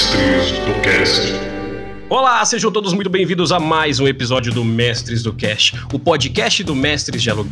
Mestres do Cast. Olá, sejam todos muito bem-vindos a mais um episódio do Mestres do Cast, o podcast do Mestres Dialog.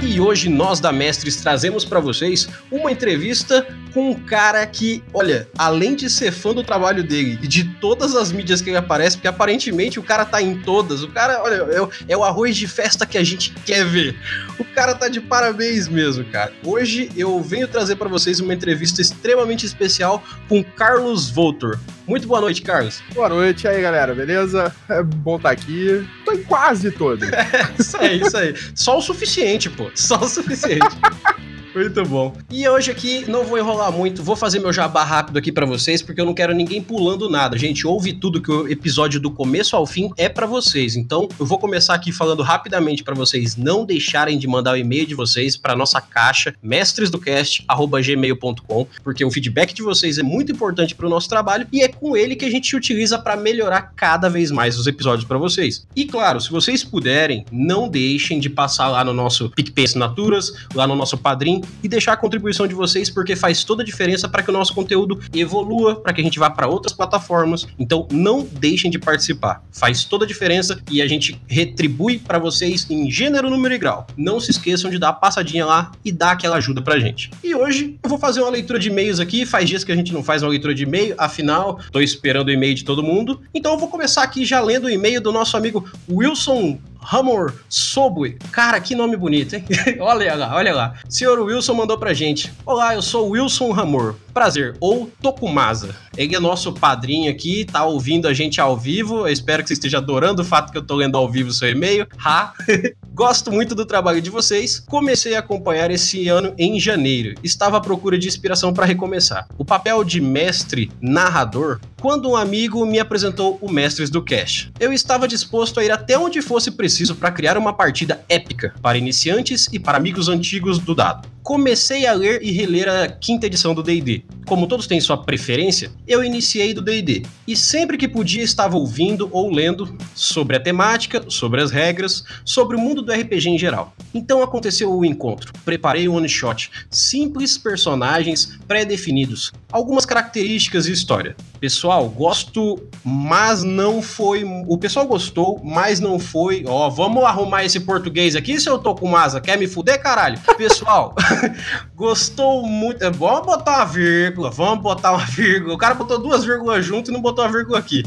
E hoje nós da Mestres trazemos para vocês uma entrevista com um cara que, olha, além de ser fã do trabalho dele e de todas as mídias que ele aparece, porque aparentemente o cara tá em todas, o cara, olha, é o, é o arroz de festa que a gente quer ver. O cara tá de parabéns mesmo, cara. Hoje eu venho trazer para vocês uma entrevista extremamente especial com Carlos Voltor. Muito boa noite, Carlos. Boa noite aí, galera, beleza? É bom estar tá aqui. Tô em quase todo. É, isso aí, isso aí. Só o suficiente, pô. Só o suficiente. Muito bom. E hoje aqui não vou enrolar muito, vou fazer meu jabá rápido aqui para vocês, porque eu não quero ninguém pulando nada. Gente, ouve tudo que o episódio do começo ao fim é para vocês. Então, eu vou começar aqui falando rapidamente para vocês não deixarem de mandar o e-mail de vocês para nossa caixa mestresdocast@gmail.com, porque o feedback de vocês é muito importante para o nosso trabalho e é com ele que a gente utiliza para melhorar cada vez mais os episódios para vocês. E claro, se vocês puderem, não deixem de passar lá no nosso PicPay Assinaturas, lá no nosso Padrim e deixar a contribuição de vocês, porque faz toda a diferença para que o nosso conteúdo evolua, para que a gente vá para outras plataformas. Então, não deixem de participar. Faz toda a diferença e a gente retribui para vocês em gênero, número e grau. Não se esqueçam de dar a passadinha lá e dar aquela ajuda pra gente. E hoje eu vou fazer uma leitura de e-mails aqui. Faz dias que a gente não faz uma leitura de e-mail, afinal, tô esperando o e-mail de todo mundo. Então eu vou começar aqui já lendo o e-mail do nosso amigo Wilson Hamor Sobue. Cara, que nome bonito, hein? olha lá, olha lá. Senhor Wilson mandou pra gente. Olá, eu sou Wilson Hamor. Prazer. Ou Tokumasa. Ele é nosso padrinho aqui, tá ouvindo a gente ao vivo. Eu espero que você esteja adorando o fato que eu tô lendo ao vivo o seu e-mail. Ha! Gosto muito do trabalho de vocês. Comecei a acompanhar esse ano em janeiro. Estava à procura de inspiração para recomeçar. O papel de mestre narrador quando um amigo me apresentou o Mestres do Cash. Eu estava disposto a ir até onde fosse preciso para criar uma partida épica para iniciantes e para amigos antigos do dado. Comecei a ler e reler a quinta edição do D&D. Como todos têm sua preferência, eu iniciei do D&D e sempre que podia estava ouvindo ou lendo sobre a temática, sobre as regras, sobre o mundo do RPG em geral. Então aconteceu o encontro. Preparei o um one shot, simples personagens pré-definidos, algumas características e história. Pessoal, gosto, mas não foi. O pessoal gostou, mas não foi. Ó, vamos arrumar esse português aqui, se eu tô com asa. Quer me fuder, caralho? Pessoal, gostou muito. É, vamos botar uma vírgula, vamos botar uma vírgula. O cara botou duas vírgulas junto e não botou uma vírgula aqui.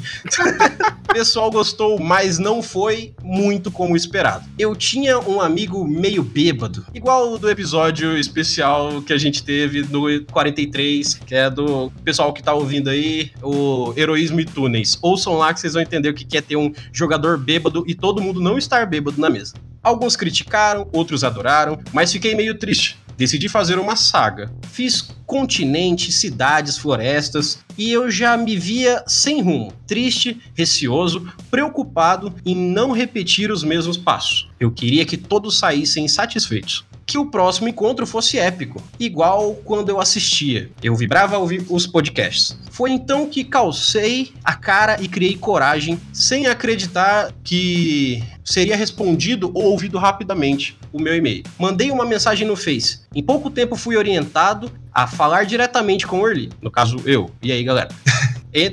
Pessoal gostou, mas não foi muito como esperado. Eu tinha um amigo meio bêbado, igual do episódio especial que a gente teve no 43, que é do pessoal que tá ouvindo aí, o Heroísmo e Túneis. Ouçam lá que vocês vão entender o que é ter um jogador bêbado e todo mundo não estar bêbado na mesa. Alguns criticaram, outros adoraram, mas fiquei meio triste. Decidi fazer uma saga. Fiz continentes, cidades, florestas, e eu já me via sem rumo, triste, receoso, preocupado em não repetir os mesmos passos. Eu queria que todos saíssem satisfeitos que o próximo encontro fosse épico, igual quando eu assistia. Eu vibrava ouvir os podcasts. Foi então que calcei a cara e criei coragem, sem acreditar que seria respondido ou ouvido rapidamente o meu e-mail. Mandei uma mensagem no Face. Em pouco tempo fui orientado a falar diretamente com o Orly, no caso eu. E aí, galera?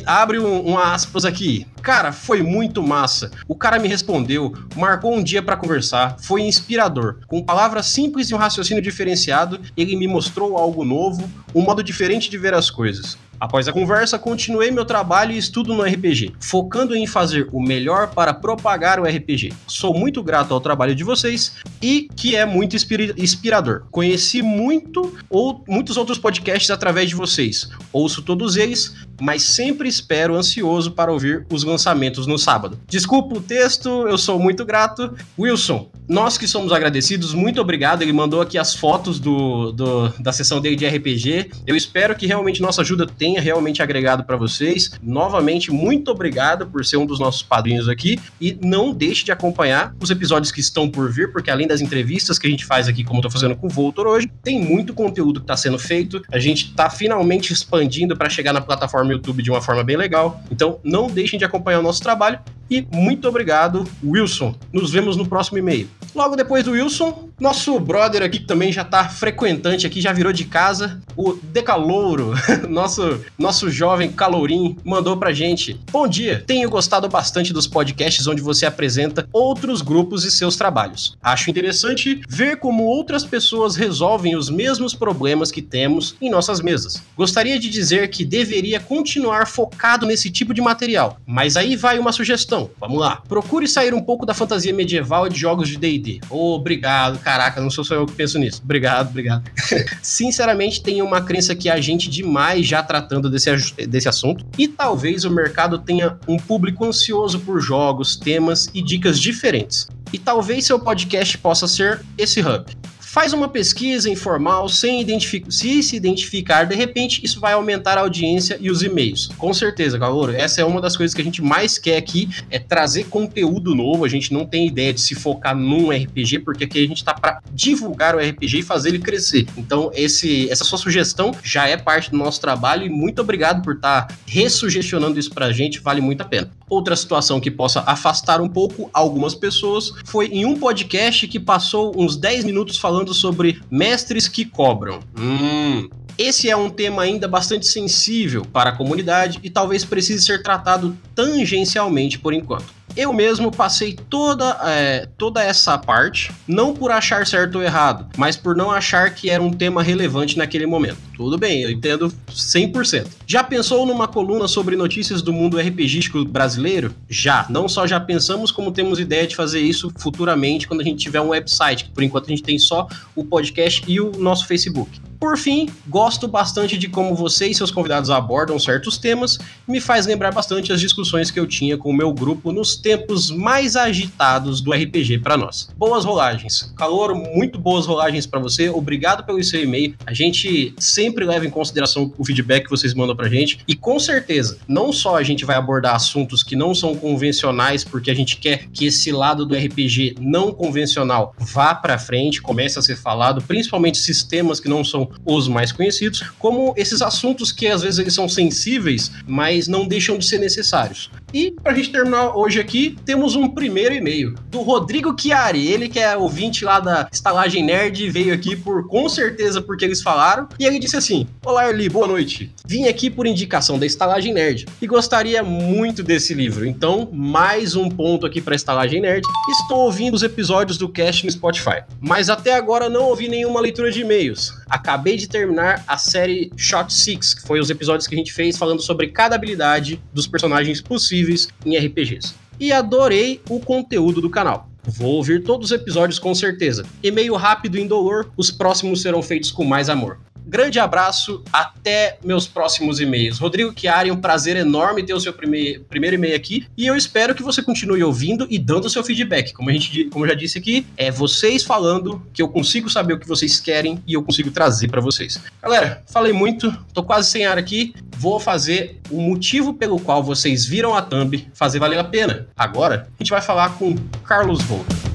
Abre um, um, aspas aqui. Cara, foi muito massa. O cara me respondeu, marcou um dia para conversar, foi inspirador. Com palavras simples e um raciocínio diferenciado, ele me mostrou algo novo, um modo diferente de ver as coisas. Após a conversa, continuei meu trabalho e estudo no RPG, focando em fazer o melhor para propagar o RPG. Sou muito grato ao trabalho de vocês e que é muito inspirador. Conheci muito ou muitos outros podcasts através de vocês. Ouço todos eles, mas sempre espero ansioso para ouvir os lançamentos no sábado. Desculpa o texto, eu sou muito grato. Wilson, nós que somos agradecidos, muito obrigado. Ele mandou aqui as fotos do, do da sessão dele de RPG. Eu espero que realmente nossa ajuda tenha realmente agregado para vocês. Novamente, muito obrigado por ser um dos nossos padrinhos aqui e não deixe de acompanhar os episódios que estão por vir, porque além das entrevistas que a gente faz aqui, como eu tô fazendo com o Voltor hoje, tem muito conteúdo que está sendo feito. A gente está finalmente expandindo para chegar na plataforma YouTube de uma forma bem legal. Então, não deixem de acompanhar o nosso trabalho e muito obrigado, Wilson. Nos vemos no próximo e-mail. Logo depois do Wilson, Nosso brother aqui que também já tá frequentante aqui, já virou de casa, o Decalouro, nosso, nosso jovem calourim, mandou pra gente. Bom dia, tenho gostado bastante dos podcasts onde você apresenta outros grupos e seus trabalhos. Acho interessante ver como outras pessoas resolvem os mesmos problemas que temos em nossas mesas. Gostaria de dizer que deveria continuar focado nesse tipo de material, mas aí vai uma sugestão. Vamos lá. Procure sair um pouco da fantasia medieval e de jogos de D&D. Obrigado, cara Caraca, não sou só eu que penso nisso. Obrigado, obrigado. Sinceramente, tenho uma crença que a gente demais já tratando desse, desse assunto. E talvez o mercado tenha um público ansioso por jogos, temas e dicas diferentes. E talvez seu podcast possa ser esse hub. Faz uma pesquisa informal sem se se identificar, de repente isso vai aumentar a audiência e os e-mails. Com certeza, Calouro, essa é uma das coisas que a gente mais quer aqui, é trazer conteúdo novo. A gente não tem ideia de se focar num RPG, porque aqui a gente está para divulgar o RPG e fazer ele crescer. Então, esse, essa sua sugestão já é parte do nosso trabalho e muito obrigado por estar tá ressugestionando isso para a gente, vale muito a pena. Outra situação que possa afastar um pouco algumas pessoas foi em um podcast que passou uns 10 minutos falando sobre mestres que cobram. Hum, esse é um tema ainda bastante sensível para a comunidade e talvez precise ser tratado tangencialmente por enquanto. Eu mesmo passei toda, é, toda essa parte, não por achar certo ou errado, mas por não achar que era um tema relevante naquele momento. Tudo bem, eu entendo 100%. Já pensou numa coluna sobre notícias do mundo RPGístico brasileiro? Já. Não só já pensamos, como temos ideia de fazer isso futuramente quando a gente tiver um website, que por enquanto a gente tem só o podcast e o nosso Facebook. Por fim, gosto bastante de como você e seus convidados abordam certos temas, me faz lembrar bastante as discussões que eu tinha com o meu grupo nos tempos mais agitados do RPG para nós. Boas rolagens. Calor, muito boas rolagens para você. Obrigado pelo seu e-mail. A gente sempre leva em consideração o feedback que vocês mandam pra gente e com certeza, não só a gente vai abordar assuntos que não são convencionais porque a gente quer que esse lado do RPG não convencional vá para frente, comece a ser falado, principalmente sistemas que não são os mais conhecidos, como esses assuntos que às vezes eles são sensíveis, mas não deixam de ser necessários. E pra gente terminar hoje aqui, temos um primeiro e-mail do Rodrigo Chiari, ele que é ouvinte lá da Estalagem Nerd, veio aqui por com certeza porque eles falaram, e ele disse assim: Olá, Erli, boa noite. Vim aqui por indicação da Estalagem Nerd e gostaria muito desse livro. Então, mais um ponto aqui para Estalagem Nerd. Estou ouvindo os episódios do cast no Spotify, mas até agora não ouvi nenhuma leitura de e-mails. Acabei de terminar a série Shot Six, que foi os episódios que a gente fez falando sobre cada habilidade dos personagens possíveis em RPGs. E adorei o conteúdo do canal. Vou ouvir todos os episódios com certeza. E-mail rápido e indolor, os próximos serão feitos com mais amor. Grande abraço, até meus próximos e-mails. Rodrigo Chiari, um prazer enorme ter o seu primeiro, primeiro e-mail aqui e eu espero que você continue ouvindo e dando o seu feedback. Como, a gente, como eu já disse aqui, é vocês falando que eu consigo saber o que vocês querem e eu consigo trazer para vocês. Galera, falei muito, tô quase sem ar aqui, vou fazer o motivo pelo qual vocês viram a thumb fazer valer a pena. Agora, a gente vai falar com Carlos Volta.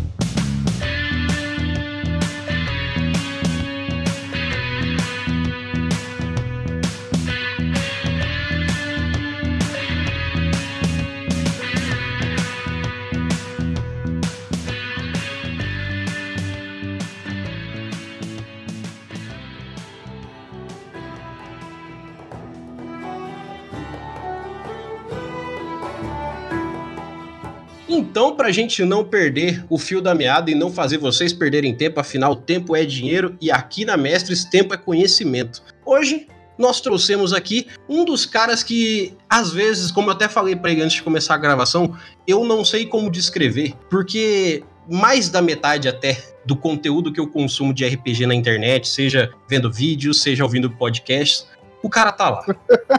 Então, para a gente não perder o fio da meada e não fazer vocês perderem tempo, afinal, tempo é dinheiro e aqui na Mestres, tempo é conhecimento. Hoje, nós trouxemos aqui um dos caras que, às vezes, como eu até falei para ele antes de começar a gravação, eu não sei como descrever, porque mais da metade até do conteúdo que eu consumo de RPG na internet, seja vendo vídeos, seja ouvindo podcasts, o cara tá lá.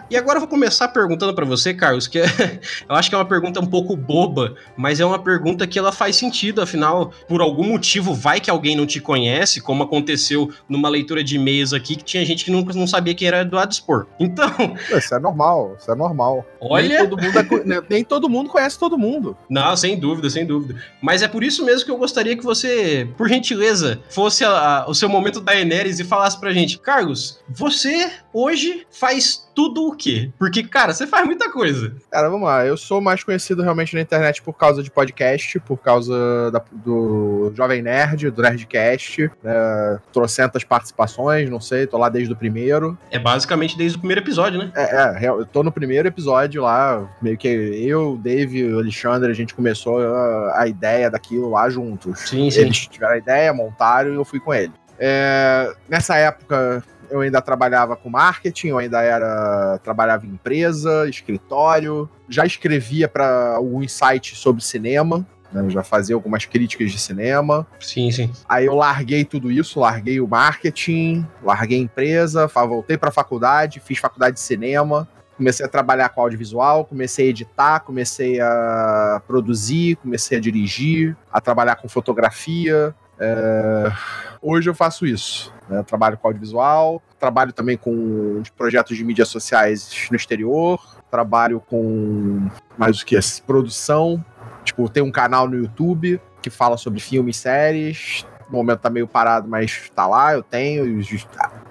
e agora eu vou começar perguntando para você, Carlos, que é, eu acho que é uma pergunta um pouco boba, mas é uma pergunta que ela faz sentido, afinal, por algum motivo vai que alguém não te conhece, como aconteceu numa leitura de e-mails aqui, que tinha gente que nunca não sabia que era do Adspor. Então... Isso é normal, isso é normal. Olha... Nem todo, mundo é, nem todo mundo conhece todo mundo. Não, sem dúvida, sem dúvida. Mas é por isso mesmo que eu gostaria que você, por gentileza, fosse a, a, o seu momento da Enéris e falasse pra gente, Carlos, você hoje hoje faz tudo o quê? Porque, cara, você faz muita coisa. Cara, vamos lá. Eu sou mais conhecido realmente na internet por causa de podcast, por causa da, do Jovem Nerd, do Nerdcast. Né? Trocentas participações, não sei, tô lá desde o primeiro. É basicamente desde o primeiro episódio, né? É, é eu tô no primeiro episódio lá, meio que eu, Dave e o Alexandre, a gente começou a, a ideia daquilo lá juntos. Sim, sim. Eles tiveram a ideia, montaram e eu fui com ele. É, nessa época, eu ainda trabalhava com marketing, eu ainda era trabalhava em empresa, escritório, já escrevia para alguns sites sobre cinema. Né, já fazia algumas críticas de cinema. Sim, sim. Aí eu larguei tudo isso, larguei o marketing, larguei a empresa, voltei para a faculdade, fiz faculdade de cinema, comecei a trabalhar com audiovisual, comecei a editar, comecei a produzir, comecei a dirigir, a trabalhar com fotografia. É... Hoje eu faço isso. Né? Trabalho com audiovisual, trabalho também com projetos de mídias sociais no exterior, trabalho com mais o que? Produção. Tipo, tem um canal no YouTube que fala sobre filmes e séries. No momento tá meio parado, mas tá lá, eu tenho.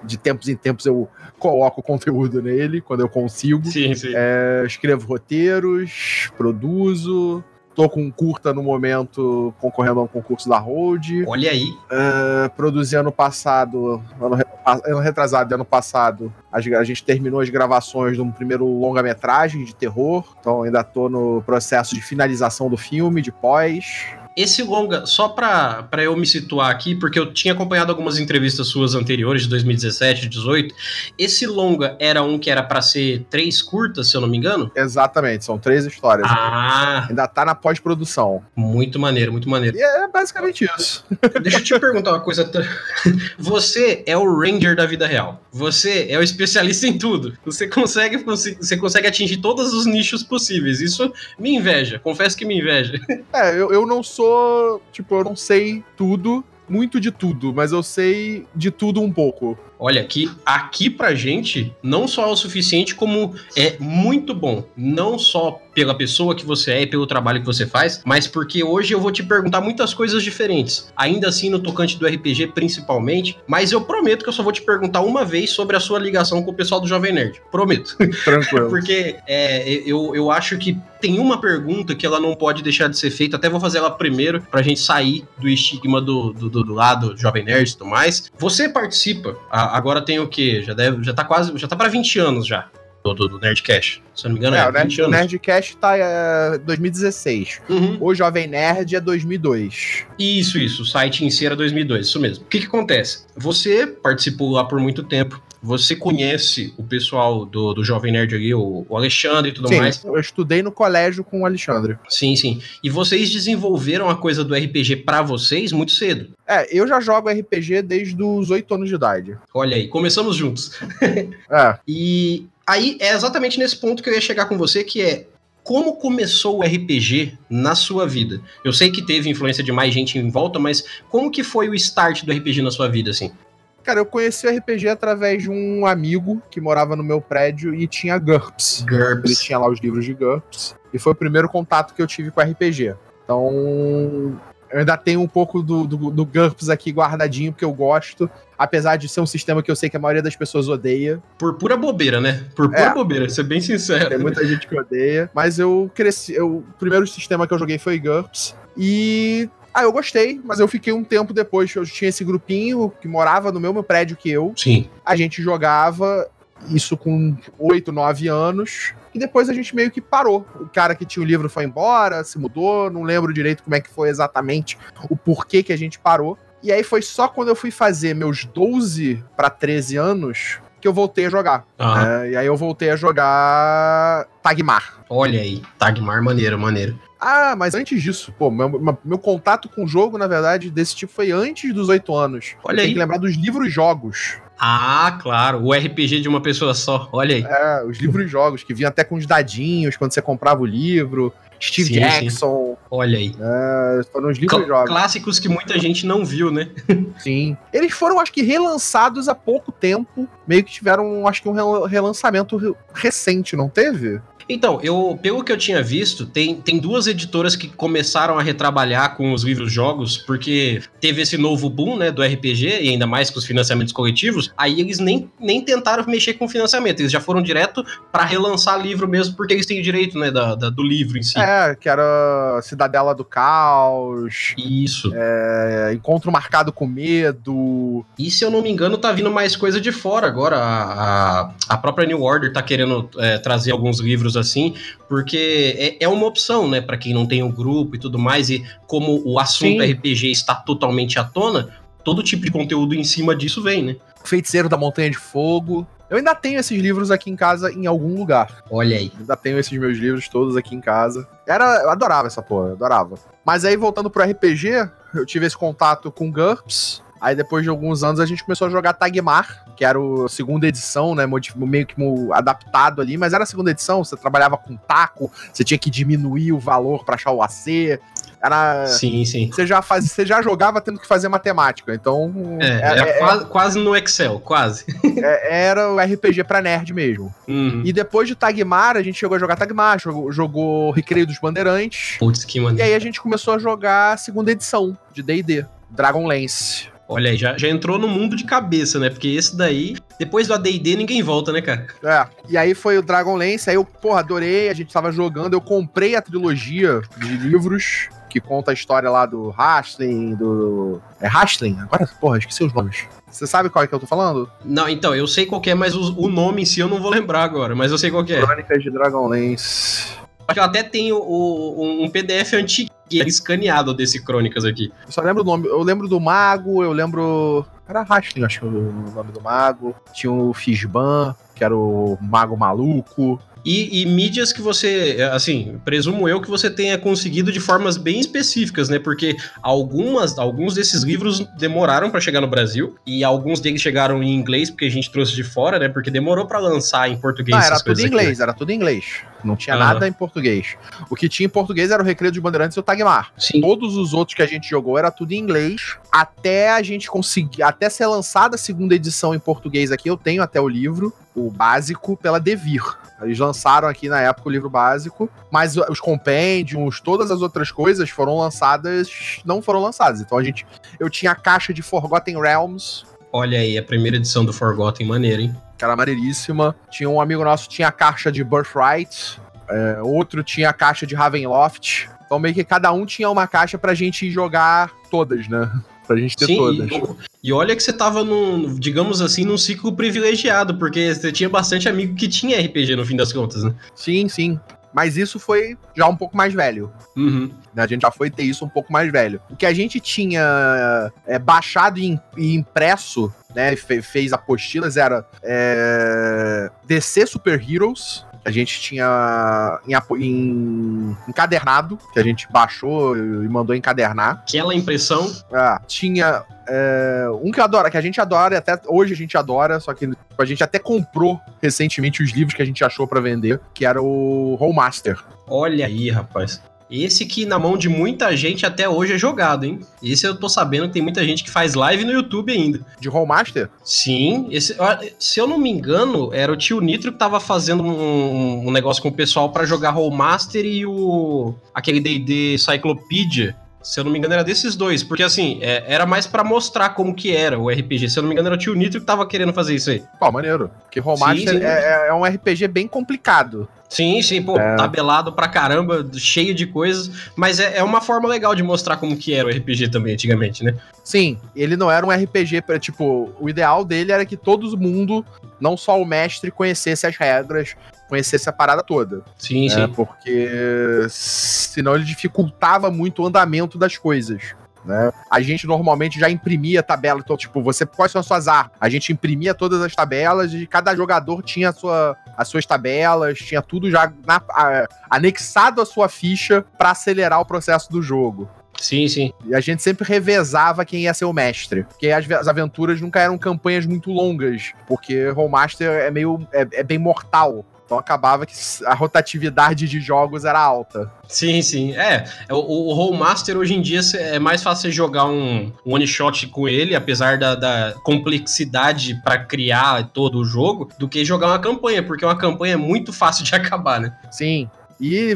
De tempos em tempos eu coloco conteúdo nele quando eu consigo. Sim, sim. É, escrevo roteiros, produzo, Tô com um curta no momento concorrendo a um concurso da Road. Olha aí. Uh, produzi ano passado, ano, ano retrasado ano passado, a, a gente terminou as gravações de um primeiro longa-metragem de terror. Então ainda tô no processo de finalização do filme, de pós. Esse longa, só pra, pra eu me situar aqui, porque eu tinha acompanhado algumas entrevistas suas anteriores, de 2017, 2018. Esse longa era um que era para ser três curtas, se eu não me engano? Exatamente, são três histórias. Ah! Aqui. Ainda tá na pós-produção. Muito maneiro, muito maneiro. E é basicamente isso. Deixa eu te perguntar uma coisa. Você é o Ranger da vida real. Você é o especialista em tudo. Você consegue, você consegue atingir todos os nichos possíveis. Isso me inveja. Confesso que me inveja. É, eu, eu não sou sou. Tipo, eu não sei tudo, muito de tudo, mas eu sei de tudo um pouco. Olha, aqui, aqui pra gente, não só é o suficiente, como é muito bom. Não só pela pessoa que você é e pelo trabalho que você faz, mas porque hoje eu vou te perguntar muitas coisas diferentes. Ainda assim, no tocante do RPG, principalmente. Mas eu prometo que eu só vou te perguntar uma vez sobre a sua ligação com o pessoal do Jovem Nerd. Prometo. Tranquilo. porque é, eu, eu acho que tem uma pergunta que ela não pode deixar de ser feita. Até vou fazer ela primeiro, pra gente sair do estigma do, do, do lado Jovem Nerd e tudo mais. Você participa, agora tem o quê? Já, deve, já tá quase. Já tá pra 20 anos já do, do Nerdcast. Se eu não me engano, é, é o, Nerd, o Nerdcast tá é, 2016. Uhum. O Jovem Nerd é 2002. Isso, isso. O site em si era 2002, isso mesmo. O que que acontece? Você participou lá por muito tempo. Você conhece o pessoal do, do Jovem Nerd ali, o, o Alexandre e tudo sim, mais? Eu estudei no colégio com o Alexandre. Sim, sim. E vocês desenvolveram a coisa do RPG para vocês muito cedo? É, eu já jogo RPG desde os 8 anos de idade. Olha aí, começamos juntos. é. E aí é exatamente nesse ponto que eu ia chegar com você, que é como começou o RPG na sua vida? Eu sei que teve influência de mais gente em volta, mas como que foi o start do RPG na sua vida, assim? Cara, eu conheci o RPG através de um amigo que morava no meu prédio e tinha GURPS. GURPS. Ele tinha lá os livros de GURPS. E foi o primeiro contato que eu tive com RPG. Então, eu ainda tenho um pouco do, do, do GURPS aqui guardadinho, porque eu gosto. Apesar de ser um sistema que eu sei que a maioria das pessoas odeia. Por pura bobeira, né? Por pura é. bobeira, ser bem sincero. Tem muita gente que odeia. Mas eu cresci. Eu, o primeiro sistema que eu joguei foi GURPS. E ah, eu gostei, mas eu fiquei um tempo depois. Eu tinha esse grupinho que morava no mesmo prédio que eu. Sim. A gente jogava isso com 8, 9 anos. E depois a gente meio que parou. O cara que tinha o livro foi embora, se mudou. Não lembro direito como é que foi exatamente o porquê que a gente parou. E aí foi só quando eu fui fazer meus 12 para 13 anos que eu voltei a jogar. Uhum. É, e aí eu voltei a jogar Tagmar. Olha aí, Tagmar maneiro, maneiro. Ah, mas antes disso, pô, meu, meu contato com o jogo, na verdade, desse tipo foi antes dos oito anos. Olha Tem aí. que lembrar dos livros-jogos. Ah, claro, o RPG de uma pessoa só, olha aí. É, os livros-jogos, que vinham até com os dadinhos quando você comprava o livro. Steve sim, Jackson. Sim. Olha aí. É, foram os livros jogos. Clássicos que muita gente não viu, né? sim. Eles foram, acho que, relançados há pouco tempo. Meio que tiveram, acho que, um relançamento recente, não teve? Então, eu, pelo que eu tinha visto, tem, tem duas editoras que começaram a retrabalhar com os livros jogos, porque teve esse novo boom, né, do RPG, e ainda mais com os financiamentos coletivos, aí eles nem, nem tentaram mexer com financiamento, eles já foram direto para relançar livro mesmo, porque eles têm o direito, né, da, da, do livro em si. É, que era Cidadela do Caos. Isso. É, Encontro Marcado com Medo. E se eu não me engano, tá vindo mais coisa de fora agora. A, a, a própria New Order tá querendo é, trazer alguns livros assim, porque é, é uma opção, né, para quem não tem um grupo e tudo mais, e como o assunto Sim. RPG está totalmente à tona, todo tipo de conteúdo em cima disso vem, né? Feiticeiro da Montanha de Fogo. Eu ainda tenho esses livros aqui em casa em algum lugar. Olha aí. ainda tenho esses meus livros todos aqui em casa. Era, eu adorava essa porra, eu adorava. Mas aí voltando pro RPG, eu tive esse contato com GURPS. Aí depois de alguns anos a gente começou a jogar Tagmar, que era a segunda edição, né? Meio que adaptado ali, mas era a segunda edição. Você trabalhava com taco, você tinha que diminuir o valor para achar o AC. Era. Sim, sim. Você já, faz, você já jogava tendo que fazer matemática. Então. É, era, era é, quase, quase, no Excel, quase. É, era o RPG pra nerd mesmo. Uhum. E depois de Tagmar, a gente chegou a jogar Tagmar, jogou, jogou Recreio dos Bandeirantes. Putz, que maneiro. E aí a gente começou a jogar a segunda edição de DD, Dragonlance. Olha aí, já, já entrou no mundo de cabeça, né? Porque esse daí, depois do AD&D, ninguém volta, né, cara? É, e aí foi o Dragonlance, aí eu, porra, adorei, a gente tava jogando, eu comprei a trilogia de livros que conta a história lá do Hastling, do... É Hastling? Agora, porra, esqueci os nomes. Você sabe qual é que eu tô falando? Não, então, eu sei qual é, mas o, o, nome em si eu não vou lembrar agora, mas eu sei qual é. Crônicas de Dragonlance. Acho que eu até tenho o, um PDF antigo escaneado desse Crônicas aqui. Eu só lembro o nome. Eu lembro do Mago, eu lembro. Era Hastling, acho que é o nome do Mago. Tinha o Fisban, que era o Mago Maluco. E, e, mídias que você, assim, presumo eu que você tenha conseguido de formas bem específicas, né? Porque algumas, alguns desses livros demoraram para chegar no Brasil e alguns deles chegaram em inglês porque a gente trouxe de fora, né? Porque demorou para lançar em português. Não, era tudo em inglês, aqui, né? era tudo em inglês. Não tinha uhum. nada em português. O que tinha em português era o Recreio dos Bandeirantes e o Tagmar. Sim. Todos os outros que a gente jogou era tudo em inglês. Até a gente conseguir, até ser lançada a segunda edição em português aqui, eu tenho até o livro, o básico, pela Devir. Eles lançaram aqui na época o livro básico, mas os compêndios, todas as outras coisas foram lançadas, não foram lançadas. Então a gente, eu tinha a caixa de Forgotten Realms. Olha aí, a primeira edição do Forgotten, maneira, hein? Era maneiríssima. Tinha um amigo nosso tinha a caixa de Birthright, é, outro tinha a caixa de Ravenloft. Então meio que cada um tinha uma caixa pra gente jogar todas, né? Pra gente ter Sim, todas. E, e olha que você tava num, digamos assim, num ciclo privilegiado, porque você tinha bastante amigo que tinha RPG no fim das contas, né? Sim, sim. Mas isso foi já um pouco mais velho. Uhum. A gente já foi ter isso um pouco mais velho. O que a gente tinha é, baixado e, impresso, né? Fez apostilas, era é, DC Super Heroes, a gente tinha em, em, encadernado, que a gente baixou e mandou encadernar. Aquela impressão. Ah, tinha é, um que adora, que a gente adora, e até hoje a gente adora, só que a gente até comprou recentemente os livros que a gente achou para vender, que era o Master. Olha aí, rapaz. Esse que na mão de muita gente até hoje é jogado, hein? Esse eu tô sabendo que tem muita gente que faz live no YouTube ainda. De Rollmaster? Sim. Esse, se eu não me engano, era o tio Nitro que tava fazendo um, um negócio com o pessoal para jogar Rollmaster e o. aquele D&D Cyclopedia. Se eu não me engano, era desses dois. Porque, assim, é, era mais para mostrar como que era o RPG. Se eu não me engano, era o tio Nitro que tava querendo fazer isso aí. Pô, maneiro. Porque Rollmaster é, é, um RPG bem complicado. Sim, sim, pô, é. tabelado pra caramba, cheio de coisas, mas é, é, uma forma legal de mostrar como que era o RPG também antigamente, né? Sim, ele não era um RPG para tipo, o ideal dele era que todo mundo, não só o mestre, conhecesse as regras, conhecesse a parada toda. Sim, né? sim. Porque senão ele dificultava muito o andamento das coisas. Né? A gente normalmente já imprimia tabela, então, tipo, você quais são as suas armas? A gente imprimia todas as tabelas e cada jogador tinha sua, as suas tabelas, tinha tudo já na, a, anexado à sua ficha para acelerar o processo do jogo. Sim, sim. E a gente sempre revezava quem ia ser o mestre. Porque as, as aventuras nunca eram campanhas muito longas. Porque Rollmaster é meio. É, é bem mortal Então acabava que a rotatividade de jogos era alta. Sim, sim. É, o, o Roll Master hoje em dia é mais fácil jogar um, um one shot com ele, apesar da, da complexidade para criar todo o jogo, do que jogar uma campanha, porque uma campanha é muito fácil de acabar, né? Sim. E,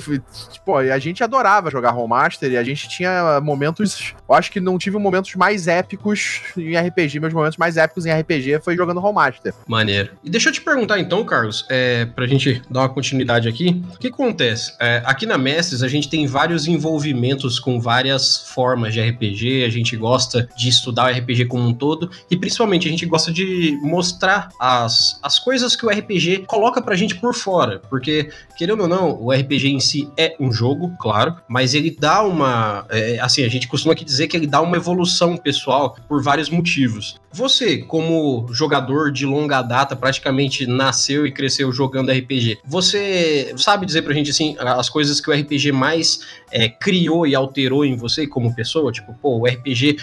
tipo, a gente adorava jogar Rollmaster e a gente tinha momentos. Eu acho que não tive momentos mais épicos em RPG. Meus momentos mais épicos em RPG foi jogando Rollmaster. Maneiro. E deixa eu te perguntar então, Carlos, é, pra gente dar uma continuidade aqui. O que acontece? É, aqui na Mestres a gente tem vários envolvimentos com várias formas de RPG. A gente gosta de estudar o RPG como um todo e principalmente a gente gosta de mostrar as, as coisas que o RPG coloca pra gente por fora. Porque, querendo ou não, o RPG RPG em si é um jogo, claro, mas ele dá uma. É, assim, a gente costuma aqui dizer que ele dá uma evolução pessoal por vários motivos. Você, como jogador de longa data, praticamente nasceu e cresceu jogando RPG, você sabe dizer pra gente assim as coisas que o RPG mais é, criou e alterou em você como pessoa? Tipo, pô, o RPG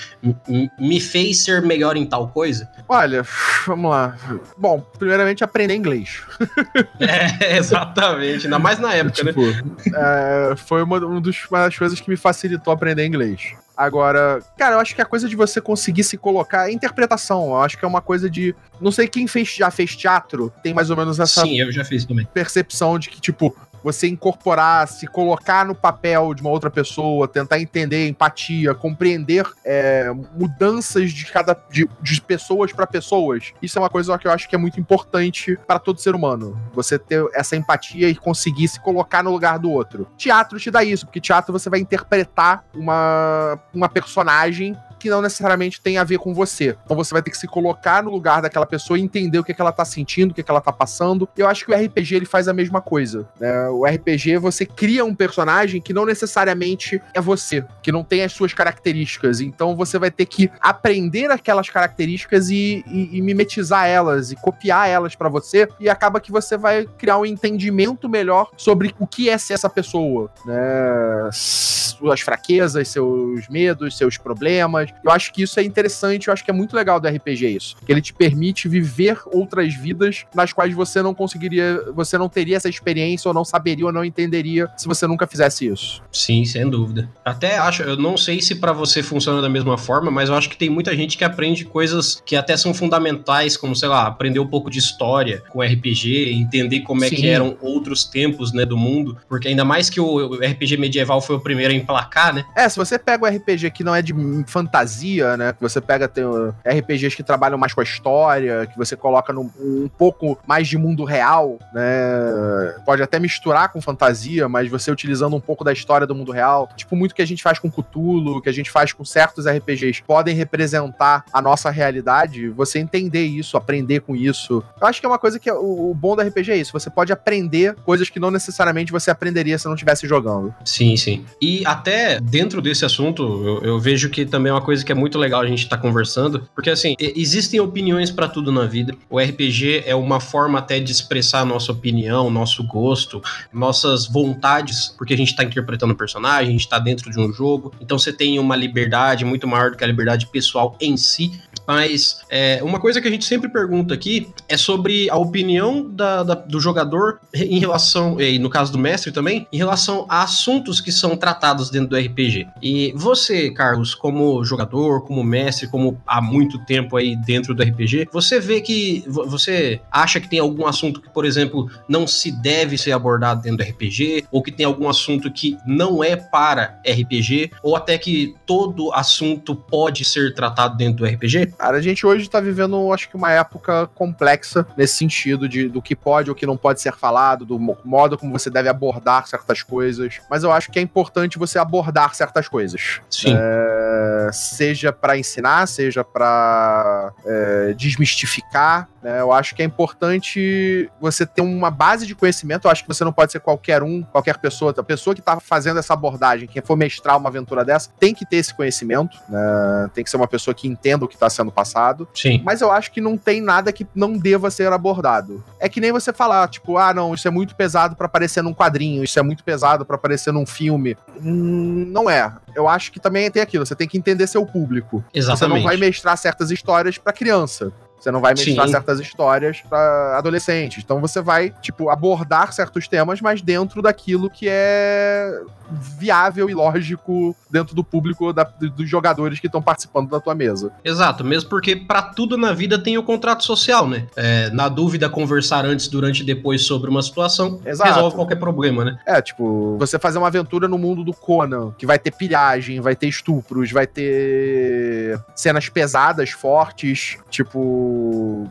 me fez ser melhor em tal coisa? Olha, vamos lá. Bom, primeiramente aprender inglês. é, exatamente. Ainda mais na época, né? tipo, né? É, foi uma, uma das coisas que me facilitou aprender inglês. Agora, cara, eu acho que a coisa de você conseguir se colocar é interpretação. Eu acho que é uma coisa de. Não sei quem fez, já fez teatro, tem mais ou menos essa. Sim, eu já fiz também. Percepção de que, tipo, você incorporar, se colocar no papel de uma outra pessoa, tentar entender empatia, compreender é, mudanças de cada de, de pessoas para pessoas. Isso é uma coisa que eu acho que é muito importante para todo ser humano. Você ter essa empatia e conseguir se colocar no lugar do outro. Teatro te dá isso, porque teatro você vai interpretar uma, uma personagem que não necessariamente tem a ver com você. Então você vai ter que se colocar no lugar daquela pessoa e entender o que, é que ela tá sentindo, o que, é que ela tá passando. Eu acho que o RPG ele faz a mesma coisa. Né? O RPG você cria um personagem que não necessariamente é você, que não tem as suas características. Então você vai ter que aprender aquelas características e, e, e mimetizar elas e copiar elas para você. E acaba que você vai criar um entendimento melhor sobre o que é ser essa pessoa, né? Suas fraquezas, seus medos, seus problemas eu acho que isso é interessante, eu acho que é muito legal do RPG isso. Que ele te permite viver outras vidas nas quais você não conseguiria, você não teria essa experiência ou não saberia ou não entenderia se você nunca fizesse isso. Sim, sem dúvida. Até acho, eu não sei se para você funciona da mesma forma, mas eu acho que tem muita gente que aprende coisas que até são fundamentais, como sei lá, aprender um pouco de história com RPG, entender como é Sim. que eram outros tempos, né, do mundo, porque ainda mais que o RPG medieval foi o primeiro a emplacar, né? É, se você pega o RPG que não é de fantasia fantasia, né? Que você pega, tem RPGs que trabalham mais com a história, que você coloca num, um pouco mais de mundo real, né? Pode até misturar com fantasia, mas você utilizando um pouco da história do mundo real. Tipo, muito que a gente faz com Cthulhu, que a gente faz com certos RPGs, podem representar a nossa realidade. Você entender isso, aprender com isso. Eu acho que é uma coisa que é, o, o bom do RPG é isso. Você pode aprender coisas que não necessariamente você aprenderia se não estivesse jogando. Sim, sim. E até dentro desse assunto, eu, eu vejo que também é uma coisa que é muito legal a gente estar tá conversando, porque assim, existem opiniões para tudo na vida. O RPG é uma forma até de expressar nossa opinião, nosso gosto, nossas vontades, porque a gente está interpretando um personagem, a gente está dentro de um jogo. Então você tem uma liberdade muito maior do que a liberdade pessoal em si. Mas é, uma coisa que a gente sempre pergunta aqui é sobre a opinião da, da, do jogador em relação, e no caso do mestre também, em relação a assuntos que são tratados dentro do RPG. E você, Carlos, como jogador, como mestre, como há muito tempo aí dentro do RPG, você vê que você acha que tem algum assunto que, por exemplo, não se deve ser abordado dentro do RPG, ou que tem algum assunto que não é para RPG, ou até que todo assunto pode ser tratado dentro do RPG? Cara, a gente hoje está vivendo, acho que, uma época complexa nesse sentido de do que pode ou que não pode ser falado, do modo como você deve abordar certas coisas. Mas eu acho que é importante você abordar certas coisas. Sim. É, seja para ensinar, seja para é, desmistificar. Né? Eu acho que é importante você ter uma base de conhecimento. Eu acho que você não pode ser qualquer um, qualquer pessoa. A pessoa que está fazendo essa abordagem, quem for mestrar uma aventura dessa, tem que ter esse conhecimento. Né? Tem que ser uma pessoa que entenda o que está sendo passado. Sim. Mas eu acho que não tem nada que não deva ser abordado. É que nem você falar, tipo, ah, não, isso é muito pesado para aparecer num quadrinho, isso é muito pesado para aparecer num filme. Hum, não é. Eu acho que também tem aquilo, você tem que entender seu público. Exatamente. Você não vai mestrar certas histórias para criança. Você não vai mestrar Sim. certas histórias para adolescentes. Então você vai, tipo, abordar certos temas, mas dentro daquilo que é viável e lógico dentro do público da- dos jogadores que estão participando da tua mesa. Exato, mesmo porque pra tudo na vida tem o contrato social, né? É, na dúvida, conversar antes, durante e depois sobre uma situação Exato. resolve qualquer problema, né? É, tipo, você fazer uma aventura no mundo do Conan, que vai ter pilhagem, vai ter estupros, vai ter cenas pesadas, fortes, tipo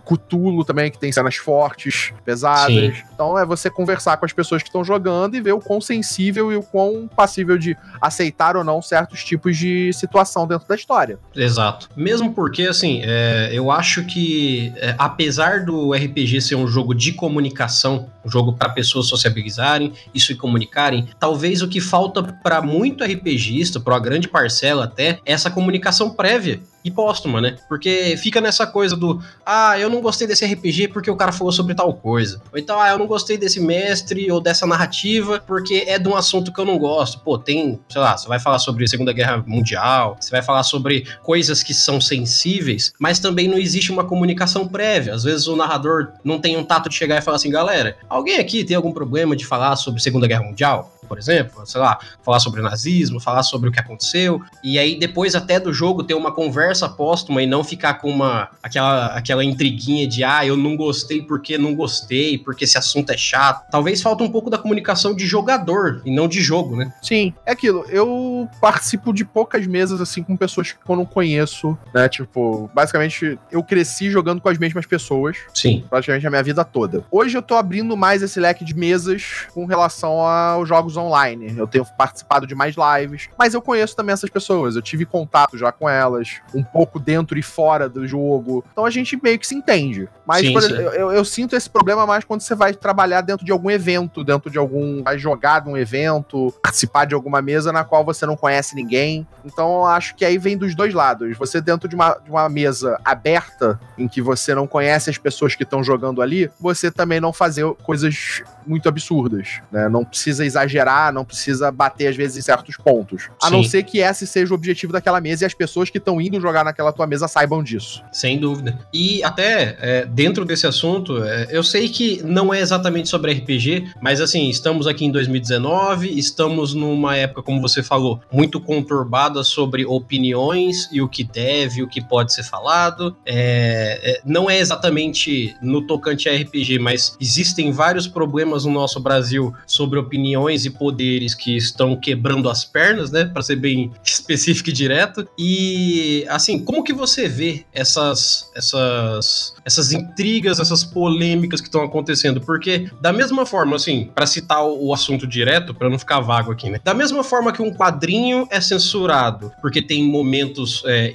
Cthulhu também, que tem cenas fortes, pesadas. Sim. Então é você conversar com as pessoas que estão jogando e ver o quão sensível e o quão passível de aceitar ou não certos tipos de situação dentro da história. Exato. Mesmo porque, assim, é, eu acho que, é, apesar do RPG ser um jogo de comunicação, um jogo para pessoas sociabilizarem e se comunicarem, talvez o que falta para muito RPGista, para uma grande parcela até, é essa comunicação prévia e póstuma, né? Porque fica nessa coisa do, ah, eu não gostei desse RPG porque o cara falou sobre tal coisa. Ou então, ah, eu não gostei desse mestre ou dessa narrativa porque é de um assunto que eu não gosto. Pô, tem, sei lá, você vai falar sobre Segunda Guerra Mundial, você vai falar sobre coisas que são sensíveis, mas também não existe uma comunicação prévia. Às vezes o narrador não tem um tato de chegar e falar assim, galera, alguém aqui tem algum problema de falar sobre Segunda Guerra Mundial? Por exemplo, sei lá, falar sobre nazismo, falar sobre o que aconteceu, e aí depois até do jogo ter uma conversa póstuma e não ficar com uma aquela, aquela intriguinha de ah, eu não gostei porque não gostei, porque esse assunto é chato. Talvez falta um pouco da comunicação de jogador e não de jogo, né? Sim, é aquilo. Eu participo de poucas mesas, assim, com pessoas que eu não conheço, né? Tipo, basicamente, eu cresci jogando com as mesmas pessoas. Sim. praticamente a minha vida toda. Hoje eu tô abrindo mais esse leque de mesas com relação aos jogos online. Eu tenho participado de mais lives, mas eu conheço também essas pessoas. Eu tive contato já com elas, um pouco dentro e fora do jogo. Então a gente meio que se entende. Mas Sim, por sim. exemplo, eu, eu sinto esse problema mais quando você vai trabalhar dentro de algum evento, dentro de algum. vai jogar num evento, participar de alguma mesa na qual você não conhece ninguém. Então eu acho que aí vem dos dois lados. Você dentro de uma, de uma mesa aberta, em que você não conhece as pessoas que estão jogando ali, você também não fazer coisas muito absurdas, né? Não precisa exagerar, não precisa bater às vezes em certos pontos. A não ser que esse seja o objetivo daquela mesa e as pessoas que estão indo jogar naquela tua mesa saibam disso. Sem dúvida. E até é, dentro desse assunto, é, eu sei que não é exatamente sobre RPG, mas assim, estamos aqui em 2019, estamos numa época, como você falou, muito conturbada sobre opiniões e o que deve, o que pode ser falado. É, é, não é exatamente no tocante a RPG, mas existem vários problemas no nosso Brasil sobre opiniões e poderes que estão quebrando as pernas, né? Para ser bem específico e direto. E assim, como que você vê essas essas essas intrigas, essas polêmicas que estão acontecendo? Porque da mesma forma, assim, para citar o, assunto direto, para não ficar vago aqui, né? Da mesma forma que um quadrinho é censurado, porque tem momentos é,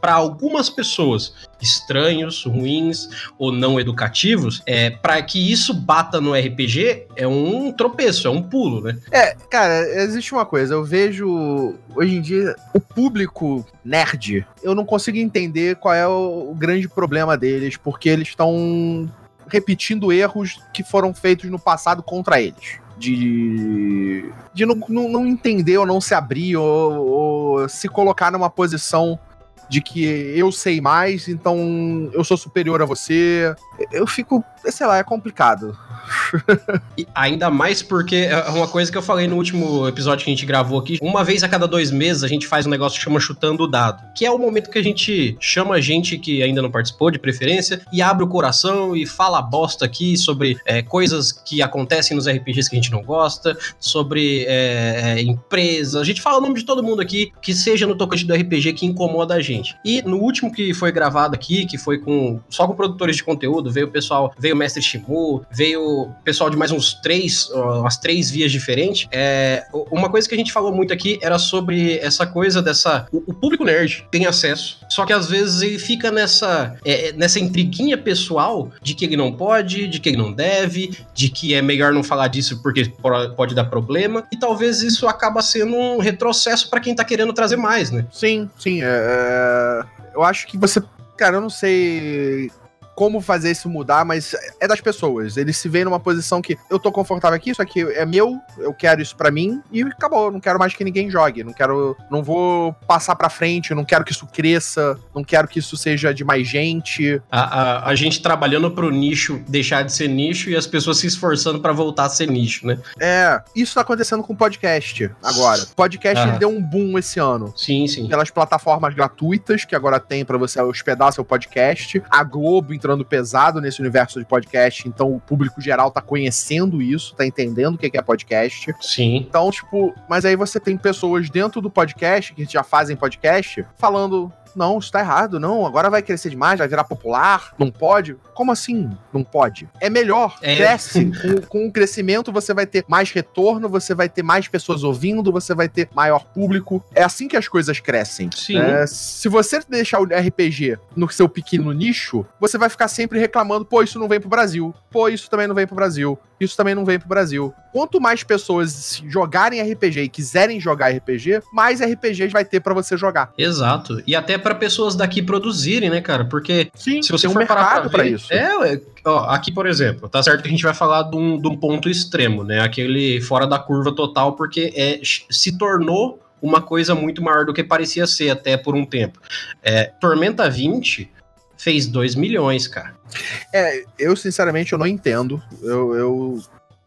para algumas pessoas estranhos, ruins ou não educativos, é para que isso bata no RPG é um tropeço, é um pulo, né? É, cara, existe uma coisa, eu vejo hoje em dia o público nerd, eu não consigo entender qual é o, grande problema deles, porque eles estão repetindo erros que foram feitos no passado contra eles. De, de não, não, não entender ou não se abrir ou, ou se colocar numa posição de que eu sei mais, então eu sou superior a você. Eu fico, sei lá, é complicado. E ainda mais porque é uma coisa que eu falei no último episódio que a gente gravou aqui. Uma vez a cada dois meses a gente faz um negócio que chama Chutando o Dado. Que é o momento que a gente chama gente que ainda não participou, de preferência, e abre o coração e fala bosta aqui sobre é, coisas que acontecem nos RPGs que a gente não gosta, sobre é, é, empresas. A gente fala o nome de todo mundo aqui que seja no tocante do RPG que incomoda a gente. E no último que foi gravado aqui, que foi com só com produtores de conteúdo, veio o pessoal, veio o Mestre Shimu, veio pessoal de mais uns três, umas três vias diferentes. É, uma coisa que a gente falou muito aqui era sobre essa coisa dessa. O, o público nerd tem acesso, só que às vezes ele fica nessa, é, nessa intriguinha pessoal de que ele não pode, de que ele não deve, de que é melhor não falar disso porque pode dar problema, e talvez isso acaba sendo um retrocesso para quem tá querendo trazer mais, né? Sim, sim. É... Eu acho que você. Cara, eu não sei como fazer isso mudar, mas é das pessoas. Eles se veem numa posição que eu tô confortável aqui, isso aqui é meu, eu quero isso para mim e acabou. Não quero mais que ninguém jogue. Não quero. Não vou passar pra frente, não quero que isso cresça, não quero que isso seja de mais gente. A, a, a gente trabalhando pro nicho deixar de ser nicho e as pessoas se esforçando para voltar a ser nicho, né? É, isso tá acontecendo com o podcast agora. O podcast Ah. deu um boom esse ano. Sim, sim. Pelas plataformas gratuitas que agora tem pra você hospedar seu podcast. A Globo entrando pesado nesse universo de podcast. Então o público geral tá conhecendo isso, tá entendendo o que é podcast. Sim. Então, tipo, mas aí você tem pessoas dentro do podcast, que já fazem podcast, falando. Não, isso tá errado, não. Agora vai crescer demais, vai virar popular. Não pode. Como assim? Não pode. É melhor. É. Cresce. com, com o crescimento, você vai ter mais retorno, você vai ter mais pessoas ouvindo, você vai ter maior público. É assim que as coisas crescem. Sim. É, se você deixar o RPG no seu pequeno nicho, você vai ficar sempre reclamando: pô, isso não vem pro Brasil. Pô, isso também não vem pro Brasil. Isso também não vem pro Brasil. Quanto mais pessoas jogarem RPG e quiserem jogar RPG, mais RPGs vai ter pra você jogar. Exato. E até para pessoas daqui produzirem, né, cara? Porque Sim, se você tem um for parar ver, isso. É, ó, aqui, por exemplo, tá certo que a gente vai falar de um, de um ponto extremo, né? Aquele fora da curva total, porque é, se tornou uma coisa muito maior do que parecia ser até por um tempo. É, Tormenta 20 fez 2 milhões, cara. É, eu sinceramente eu não entendo. Eu, eu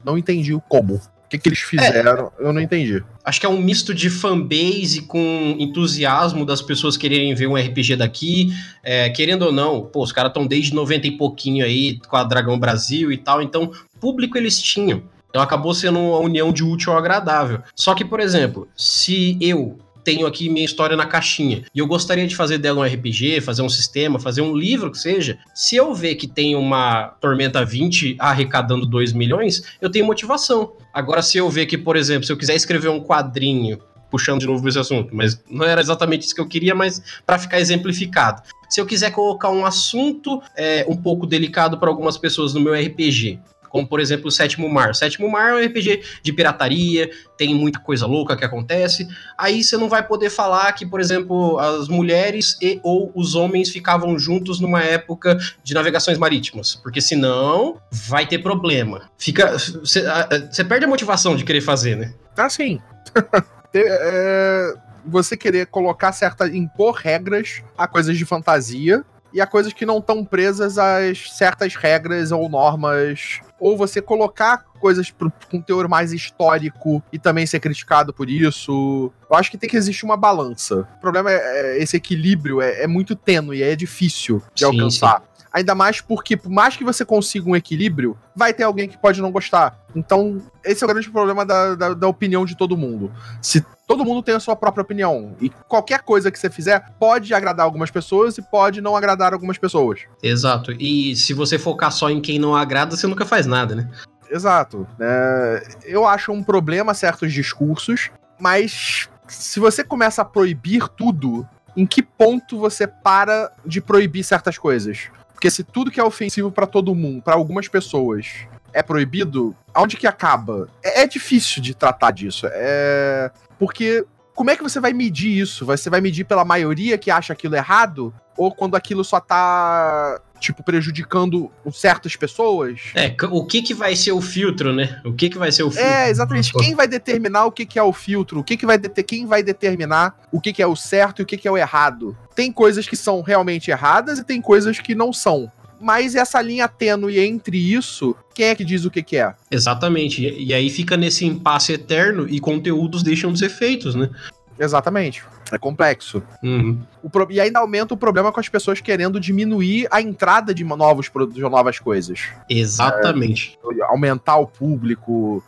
não entendi o como. O que, que eles fizeram, eu não entendi. Acho que é um misto de fanbase com entusiasmo das pessoas quererem ver um RPG daqui. É, querendo ou não, pô, os caras estão desde 90 e pouquinho aí com a Dragão Brasil e tal, então público eles tinham. Então acabou sendo uma união de útil ao agradável. Só que, por exemplo, se eu tenho aqui minha história na caixinha e eu gostaria de fazer dela um RPG, fazer um sistema, fazer um livro que seja, se eu ver que tem uma Tormenta 20 arrecadando 2 milhões, eu tenho motivação. Agora, se eu ver que, por exemplo, se eu quiser escrever um quadrinho, puxando de novo esse assunto, mas não era exatamente isso que eu queria, mas para ficar exemplificado. Se eu quiser colocar um assunto é, um pouco delicado para algumas pessoas no meu RPG, como por exemplo o Sétimo Mar. Sétimo Mar é um RPG de pirataria, tem muita coisa louca que acontece. Aí você não vai poder falar que, por exemplo, as mulheres e ou os homens ficavam juntos numa época de navegações marítimas, porque senão vai ter problema. Fica, você perde a motivação de querer fazer, né? Assim, é, você querer colocar certa. impor regras a coisas de fantasia e a coisas que não estão presas a certas regras ou normas. Ou você colocar coisas pro, com teor mais histórico e também ser criticado por isso. Eu acho que tem que existir uma balança. O problema é, é esse equilíbrio é, é, muito tênue, é difícil de Sim, alcançar. Ainda mais porque, por mais que você consiga um equilíbrio, vai ter alguém que pode não gostar. Então, esse é o grande problema da, da, da, opinião de todo mundo. Se todo mundo tem a sua própria opinião, e qualquer coisa que você fizer pode agradar algumas pessoas e pode não agradar algumas pessoas. Exato. E se você focar só em quem não agrada, você nunca faz nada, né? Exato. É, eu acho um problema certos discursos, mas se você começa a proibir tudo, em que ponto você para de proibir certas coisas? Porque se tudo que é ofensivo para todo mundo, para algumas pessoas, é proibido, aonde que acaba? É, é, difícil de tratar disso. É. Porque. Como é que você vai medir isso? Você vai medir pela maioria que acha aquilo errado? Ou quando aquilo só tá, tipo, prejudicando certas pessoas? É, o que que vai ser o filtro, né? O que que vai ser o filtro? É, exatamente. Quem vai determinar o que que é o filtro? O que que vai deter... Quem vai determinar o que que é o certo e o que que é o errado? Tem coisas que são realmente erradas e tem coisas que não são. Mas essa linha tênue entre isso, quem é que diz o que, que é? Exatamente. E, e aí fica nesse impasse eterno e conteúdos deixam de ser feitos, né? Exatamente. É complexo. Uhum. O pro... E ainda aumenta o problema com as pessoas querendo diminuir a entrada de novos produtos, de novas coisas. Exatamente. É, aumentar o público.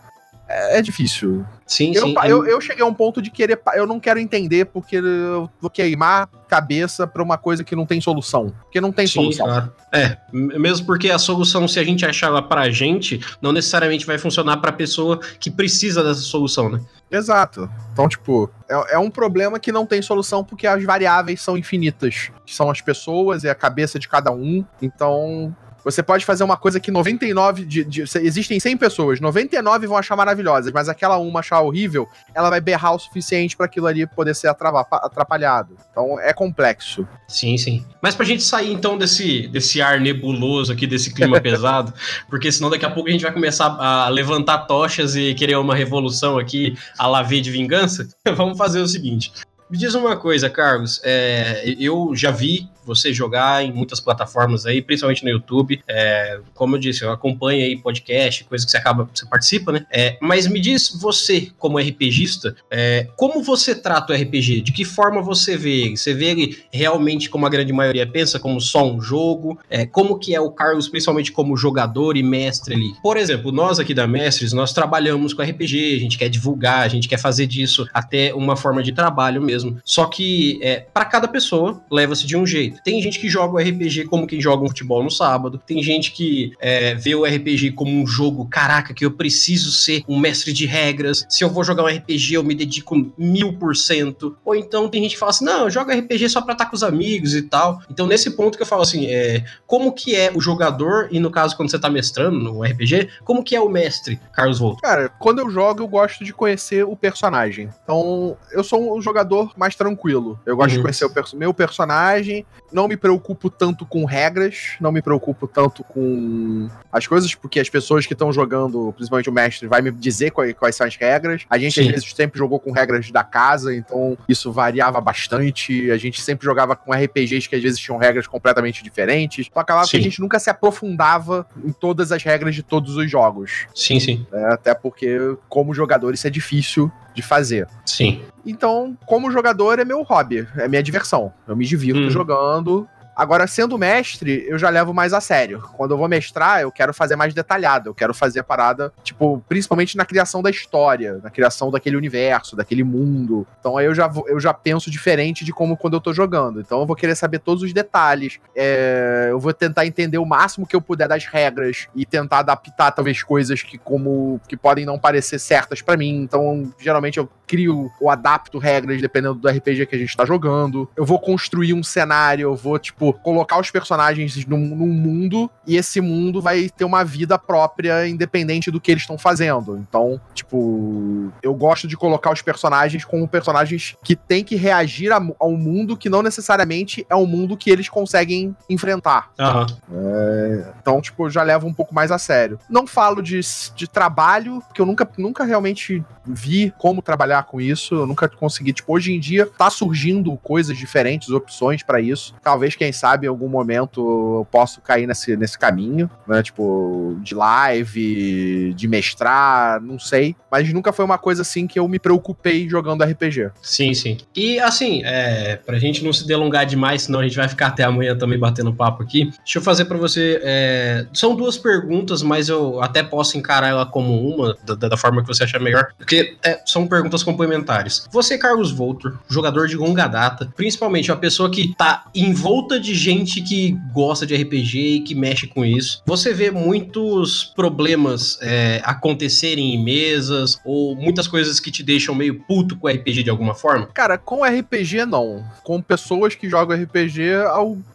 É, é difícil. Sim, eu, sim. Eu, eu cheguei a um ponto de querer. Eu não quero entender porque eu vou queimar cabeça pra uma coisa que não tem solução. Porque não tem sim, solução. Claro. É, mesmo porque a solução, se a gente achar ela pra gente, não necessariamente vai funcionar pra pessoa que precisa dessa solução, né? Exato. Então, tipo, é, é, um problema que não tem solução porque as variáveis são infinitas. São as pessoas e a cabeça de cada um. Então, Você pode fazer uma coisa que 99 de, de, existem 100 pessoas, 99 vão achar maravilhosas, mas aquela uma achar horrível, ela vai berrar o suficiente para aquilo ali poder ser atrapalhado. Então é complexo. Sim, sim. Mas pra gente sair então desse, desse ar nebuloso aqui, desse clima pesado, porque senão daqui a pouco a gente vai começar a levantar tochas e querer uma revolução aqui a la V de vingança, vamos fazer o seguinte. Me diz uma coisa, Carlos. É, eu já vi você jogar em muitas plataformas aí, principalmente no YouTube. É, como eu disse, eu acompanho aí podcast, coisa que você acaba, você participa, né? É, mas me diz você, como RPGista, é, como você trata o RPG? De que forma você vê ele? Você vê ele realmente, como a grande maioria pensa, como só um jogo? É, como que é o Carlos, principalmente como jogador e mestre ali? Por exemplo, nós aqui da Mestres, nós trabalhamos com RPG, a gente quer divulgar, a gente quer fazer disso até uma forma de trabalho mesmo. Só que é, para cada pessoa leva-se de um jeito. Tem gente que joga o RPG como quem joga um futebol no sábado. Tem gente que é, vê o RPG como um jogo, caraca, que eu preciso ser um mestre de regras. Se eu vou jogar um RPG, eu me dedico mil por cento. Ou então tem gente que fala assim, não, eu jogo RPG só pra estar com os amigos e tal. Então nesse ponto que eu falo assim, é, como que é o jogador, e no caso quando você tá mestrando no RPG, como que é o mestre, Carlos Volto? Cara, quando eu jogo, eu gosto de conhecer o personagem. Então, eu sou um jogador mais tranquilo. Eu gosto uhum. de conhecer o perso meu personagem, não me preocupo tanto com regras, não me preocupo tanto com as coisas, porque as pessoas que estão jogando, principalmente o mestre, vai me dizer quais, quais são as regras. A gente, Sim. às vezes, sempre jogou com regras da casa, então isso variava bastante. A gente sempre jogava com RPGs que às vezes tinham regras completamente diferentes. Só que a gente nunca se aprofundava em todas as regras de todos os jogos. Sim, sim. É, até porque, como jogador, isso é difícil de fazer. Sim. Então, como jogador, é meu hobby, é minha diversão. Eu me divirto hum. jogando, Agora, sendo mestre, eu já levo mais a sério. Quando eu vou mestrar, eu quero fazer mais detalhado. Eu quero fazer a parada, tipo, principalmente na criação da história, na criação daquele universo, daquele mundo. Então aí eu já, vou, eu já penso diferente de como quando eu tô jogando. Então eu vou querer saber todos os detalhes. É, eu vou tentar entender o máximo que eu puder das regras e tentar adaptar, talvez, coisas que como que podem não parecer certas para mim. Então, geralmente eu crio ou adapto regras dependendo do RPG que a gente tá jogando. Eu vou construir um cenário, eu vou, tipo, colocar os personagens num, num mundo e esse mundo vai ter uma vida própria, independente do que eles estão fazendo. Então, tipo, eu gosto de colocar os personagens como personagens que têm que reagir a, ao mundo que não necessariamente é um mundo que eles conseguem enfrentar. Uhum. É, então, tipo, eu já levo um pouco mais a sério. Não falo de, de trabalho, porque eu nunca, nunca realmente vi como trabalhar com isso. Eu nunca consegui. Tipo, hoje em dia tá surgindo coisas diferentes, opções para isso. Talvez, quem sabe, em algum momento eu posso cair nesse, nesse caminho, né? Tipo, de live, de mestrar, não sei. Mas nunca foi uma coisa assim que eu me preocupei jogando RPG. Sim, sim. E assim, é, pra gente não se delongar demais, senão a gente vai ficar até amanhã também batendo papo aqui. Deixa eu fazer para você. É, são duas perguntas, mas eu até posso encarar ela como uma, da, da forma que você achar melhor. Porque é, são perguntas complementares. Você, Carlos Voltor, jogador de longa data, principalmente uma pessoa que tá em volta de gente que gosta de RPG e que mexe com isso, você vê muitos problemas é, acontecerem em mesas ou muitas coisas que te deixam meio puto com RPG de alguma forma? Cara, com RPG não. Com pessoas que jogam RPG,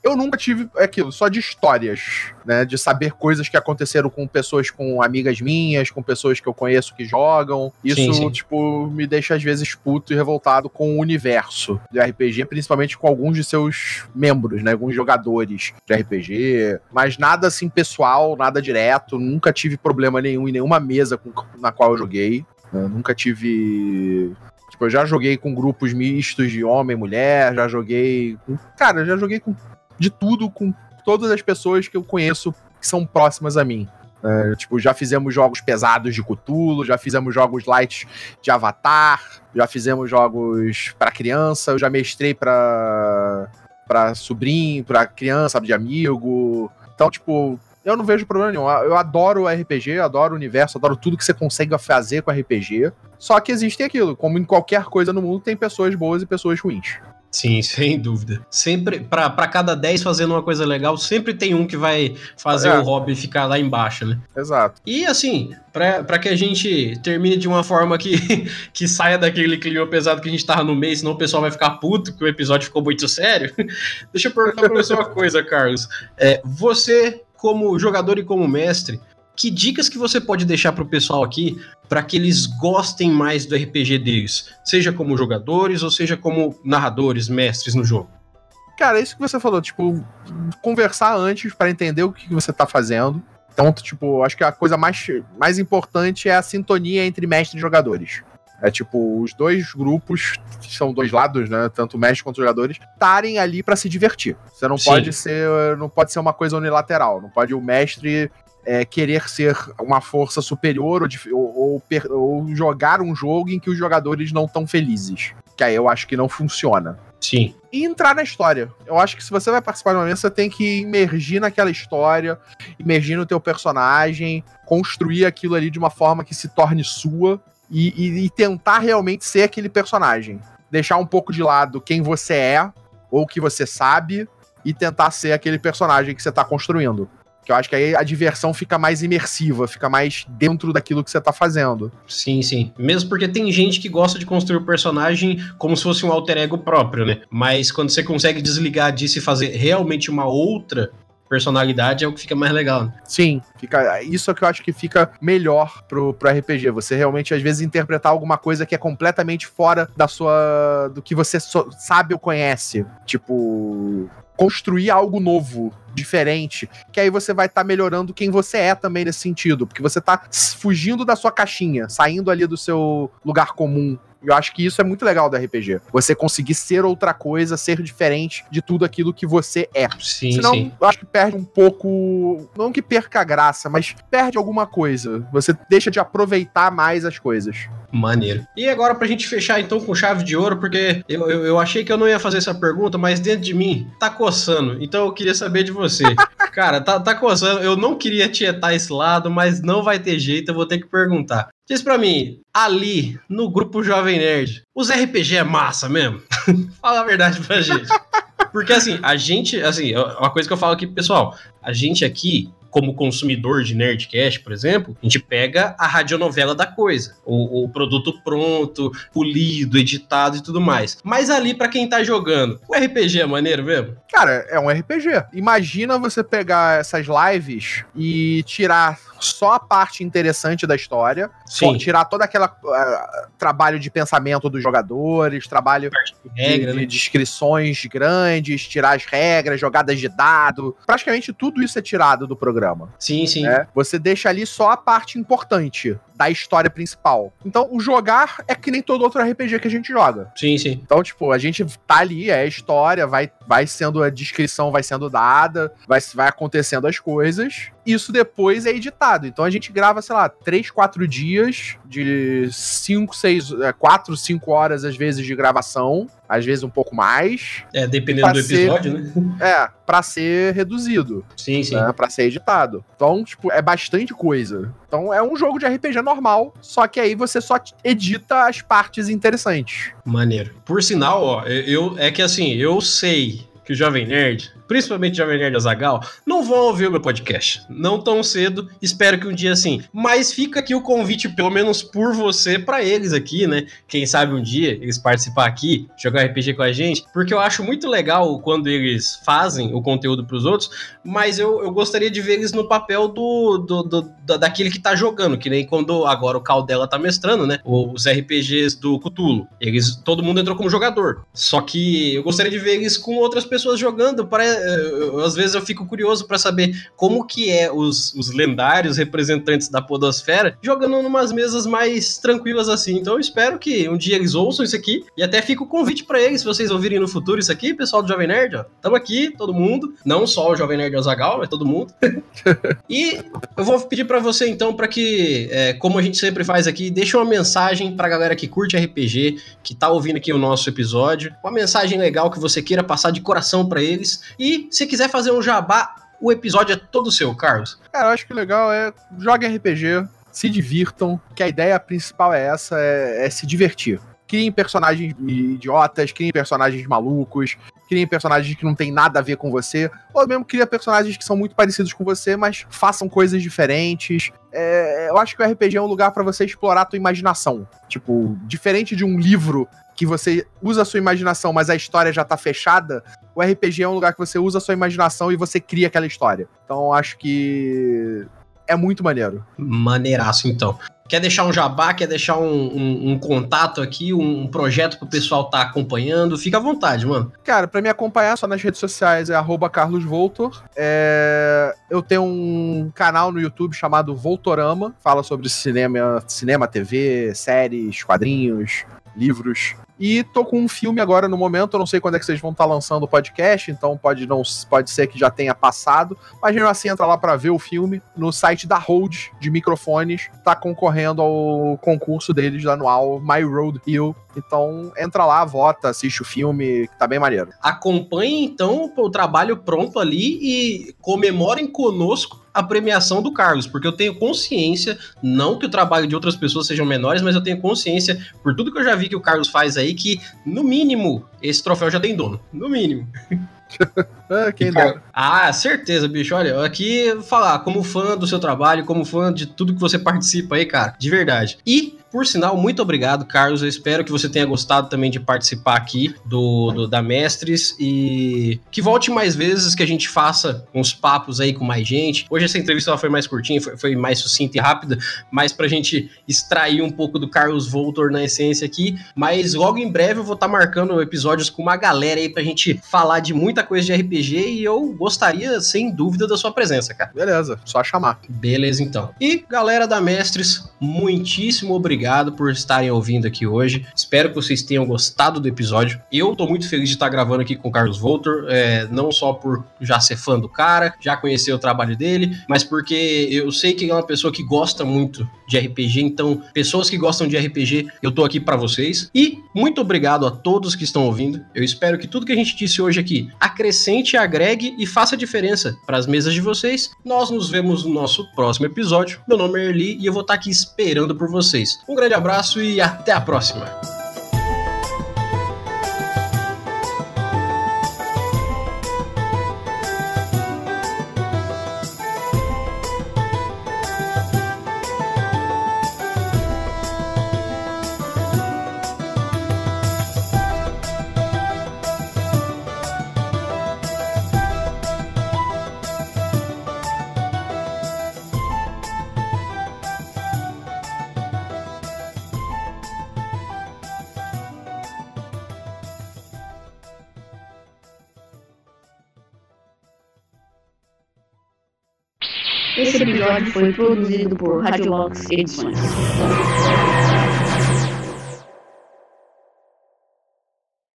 eu nunca tive aquilo, só de histórias, né? De saber coisas que aconteceram com pessoas, com amigas minhas, com pessoas que eu conheço que jogam. Isso sim, sim. tipo, me deixa às vezes puto e revoltado com o universo de RPG, principalmente com alguns de seus membros, né? Alguns jogadores de RPG. Mas nada assim pessoal, nada direto. Nunca tive problema nenhum em nenhuma mesa com, na qual eu joguei. Eu nunca tive Tipo, eu já joguei com grupos mistos de homem e mulher, já joguei. Com... Cara, já joguei com de tudo com todas as pessoas que eu conheço que são próximas a mim. É, tipo, já fizemos jogos pesados de Cthulhu, já fizemos jogos light de Avatar, já fizemos jogos para criança, eu já mestrei para para sobrinho, para criança, de amigo. Então, tipo, eu não vejo problema nenhum. Eu adoro RPG, adoro o universo, adoro tudo que você consegue fazer com RPG. Só que existe aquilo, como em qualquer coisa no mundo, tem pessoas boas e pessoas ruins. Sim, sem dúvida. Sempre, para cada 10 fazendo uma coisa legal, sempre tem um que vai fazer é. o hobby ficar lá embaixo, né? Exato. E assim, para que a gente termine de uma forma que, que saia daquele clima pesado que a gente tava no mês, senão o pessoal vai ficar puto que o episódio ficou muito sério. Deixa eu perguntar pra você uma coisa, Carlos. É, você como jogador e como mestre, que dicas que você pode deixar pro pessoal aqui para que eles gostem mais do RPG deles, seja como jogadores ou seja como narradores, mestres no jogo? Cara, é isso que você falou, tipo, conversar antes para entender o que você tá fazendo. Então, tipo, acho que a coisa mais, mais importante é a sintonia entre mestre e jogadores. É tipo, os dois grupos, que são dois lados, né? Tanto mestre quanto jogadores, estarem ali para se divertir. Você não Sim. pode ser. Não pode ser uma coisa unilateral. Não pode o mestre é, querer ser uma força superior ou, ou, ou, jogar um jogo em que os jogadores não estão felizes. Que aí eu acho que não funciona. Sim. E entrar na história. Eu acho que se você vai participar de uma mesa, você tem que imergir naquela história, imergir no teu personagem, construir aquilo ali de uma forma que se torne sua e, e, e tentar realmente ser aquele personagem. Deixar um pouco de lado quem você é ou o que você sabe e tentar ser aquele personagem que você está construindo. Que eu acho que aí a diversão fica mais imersiva, fica mais dentro daquilo que você tá fazendo. Sim, sim. Mesmo porque tem gente que gosta de construir o personagem como se fosse um alter ego próprio, né? Mas quando você consegue desligar disso e fazer realmente uma outra personalidade é o que fica mais legal. Né? Sim, fica, isso é que eu acho que fica melhor pro, pro RPG. Você realmente, às vezes, interpretar alguma coisa que é completamente fora da sua. do que você so, sabe ou conhece. Tipo. Construir algo novo diferente, que aí você vai estar tá melhorando quem você é também nesse sentido, porque você tá fugindo da sua caixinha, saindo ali do seu lugar comum. Eu acho que isso é muito legal do RPG. Você conseguir ser outra coisa, ser diferente de tudo aquilo que você é. Sim, Senão, sim. eu acho que perde um pouco. Não que perca a graça, mas perde alguma coisa. Você deixa de aproveitar mais as coisas. Maneiro. E agora, pra gente fechar então com chave de ouro, porque eu, eu, eu, achei que eu não ia fazer essa pergunta, mas dentro de mim tá coçando. Então eu queria saber de você. Cara, tá, tá coçando. Eu não queria tietar esse lado, mas não vai ter jeito, eu vou ter que perguntar. Diz pra mim, ali, no grupo Jovem Nerd, os RPG é massa mesmo? Fala a verdade pra gente. Porque assim, a gente, assim, uma coisa que eu falo aqui, pessoal, a gente aqui como consumidor de Nerdcast, por exemplo, a gente pega a radionovela da coisa, o, o produto pronto, polido, editado e tudo mais. Mas ali, para quem tá jogando, o RPG é maneiro mesmo? Cara, é um RPG. Imagina você pegar essas lives e tirar só a parte interessante da história, Sim. tirar todo aquele uh, trabalho de pensamento dos jogadores, trabalho de, regra, de, né? descrições grandes, tirar as regras, jogadas de dado. Praticamente tudo isso é tirado do programa. Sim, sim. Né? Você deixa ali só a parte importante da história principal. Então, o jogar é que nem todo outro RPG que a gente joga. Sim, sim. Então, tipo, a gente tá ali, é a história, vai, vai sendo a descrição, vai sendo dada, vai, vai acontecendo as coisas. Isso depois é editado. Então a gente grava, sei lá, 3, 4 dias de 5, 6, 4, 5 horas às vezes de gravação às vezes um pouco mais. É, dependendo do episódio, ser, né? É, pra ser reduzido. Sim, sim. Né, pra ser editado. Então, tipo, é bastante coisa. Então é um jogo de RPG normal, só que aí você só edita as partes interessantes. Maneiro. Por sinal, ó, eu é que assim, eu sei que o Jovem Nerd principalmente Jovem Nerd Azagal, não vão ouvir o meu podcast. Não tão cedo, espero que um dia sim. Mas fica aqui o convite, pelo menos por você, para eles aqui, né? Quem sabe um dia eles participar aqui, jogar RPG com a gente, porque eu acho muito legal quando eles fazem o conteúdo para os outros, mas eu, eu gostaria de ver eles no papel do, do, do, daquele que tá jogando, que nem quando agora o Caldela tá mestrando, né? Os RPGs do Cthulhu. Eles, todo mundo entrou como jogador. Só que eu gostaria de ver eles com outras pessoas jogando para eu, às vezes eu fico curioso para saber como que é os, os lendários representantes da podosfera jogando numas mesas mais tranquilas assim. Então eu espero que um dia eles ouçam isso aqui e até fica o convite para eles, se vocês ouvirem no futuro isso aqui, pessoal do Jovem Nerd, ó. Tamo aqui, todo mundo, não só o Jovem Nerd Azagal, mas todo mundo. e eu vou pedir para você então para que, é, como a gente sempre faz aqui, deixe uma mensagem pra galera que curte RPG, que tá ouvindo aqui o nosso episódio, uma mensagem legal que você queira passar de coração para eles e se quiser fazer um jabá, o episódio é todo seu, Carlos. Cara, eu acho que o legal é joguem RPG, se divirtam, que a ideia principal é essa, é, é se divertir. Criem personagens idiotas, criem personagens malucos, criem personagens que não tem nada a ver com você, ou mesmo cria personagens que são muito parecidos com você, mas façam coisas diferentes. É, eu acho que o RPG é um lugar para você explorar a tua imaginação. Tipo, diferente de um livro que você usa a sua imaginação, mas a história já tá fechada, o RPG é um lugar que você usa a sua imaginação e você cria aquela história. Então acho que é muito maneiro. Maneiraço, então. Quer deixar um jabá, quer deixar um, um, um contato aqui, um, um projeto pro pessoal tá acompanhando? Fica à vontade, mano. Cara, para me acompanhar só nas redes sociais é carlosvoltor. É... Eu tenho um canal no YouTube chamado Voltorama, fala sobre cinema, cinema, TV, séries, quadrinhos, livros. E tô com um filme agora no momento, eu não sei quando é que vocês vão estar tá lançando o podcast, então pode não pode ser que já tenha passado, mas mesmo assim entra lá para ver o filme no site da Hold de microfones, tá concorrendo ao concurso deles anual My Road Hill. Então entra lá, vota, assiste o filme, que tá bem maneiro. Acompanhe então o trabalho pronto ali e comemorem conosco a premiação do Carlos, porque eu tenho consciência, não que o trabalho de outras pessoas sejam menores, mas eu tenho consciência, por tudo que eu já vi que o Carlos faz aí, que no mínimo esse troféu já tem dono. No mínimo. ah, quem dera. Ah, certeza, bicho. Olha, aqui falar como fã do seu trabalho, como fã de tudo que você participa aí, cara, de verdade. E por sinal, muito obrigado, Carlos. Eu espero que você tenha gostado também de participar aqui do, do, da Mestres e que volte mais vezes, que a gente faça uns papos aí com mais gente. Hoje essa entrevista foi mais curtinha, foi, foi mais sucinta e rápida, mas pra gente extrair um pouco do Carlos Voltor na essência aqui. Mas logo em breve eu vou estar tá marcando episódios com uma galera aí pra gente falar de muita coisa de RPG e eu gostaria, sem dúvida, da sua presença, cara. Beleza, só chamar. Beleza, então. E galera da Mestres, muitíssimo obrigado obrigado por estarem ouvindo aqui hoje. Espero que vocês tenham gostado do episódio. Eu tô muito feliz de estar gravando aqui com o Carlos Voltor, é, não só por já ser fã do cara, já conhecer o trabalho dele, mas porque eu sei que é uma pessoa que gosta muito de RPG, então pessoas que gostam de RPG, eu tô aqui para vocês. E muito obrigado a todos que estão ouvindo. Eu espero que tudo que a gente disse hoje aqui acrescente, agregue e faça diferença para as mesas de vocês. Nós nos vemos no nosso próximo episódio. Meu nome é Erli e eu vou estar aqui esperando por vocês. Um grande abraço e até a próxima! Episódio foi produzido por Radiolox Edições.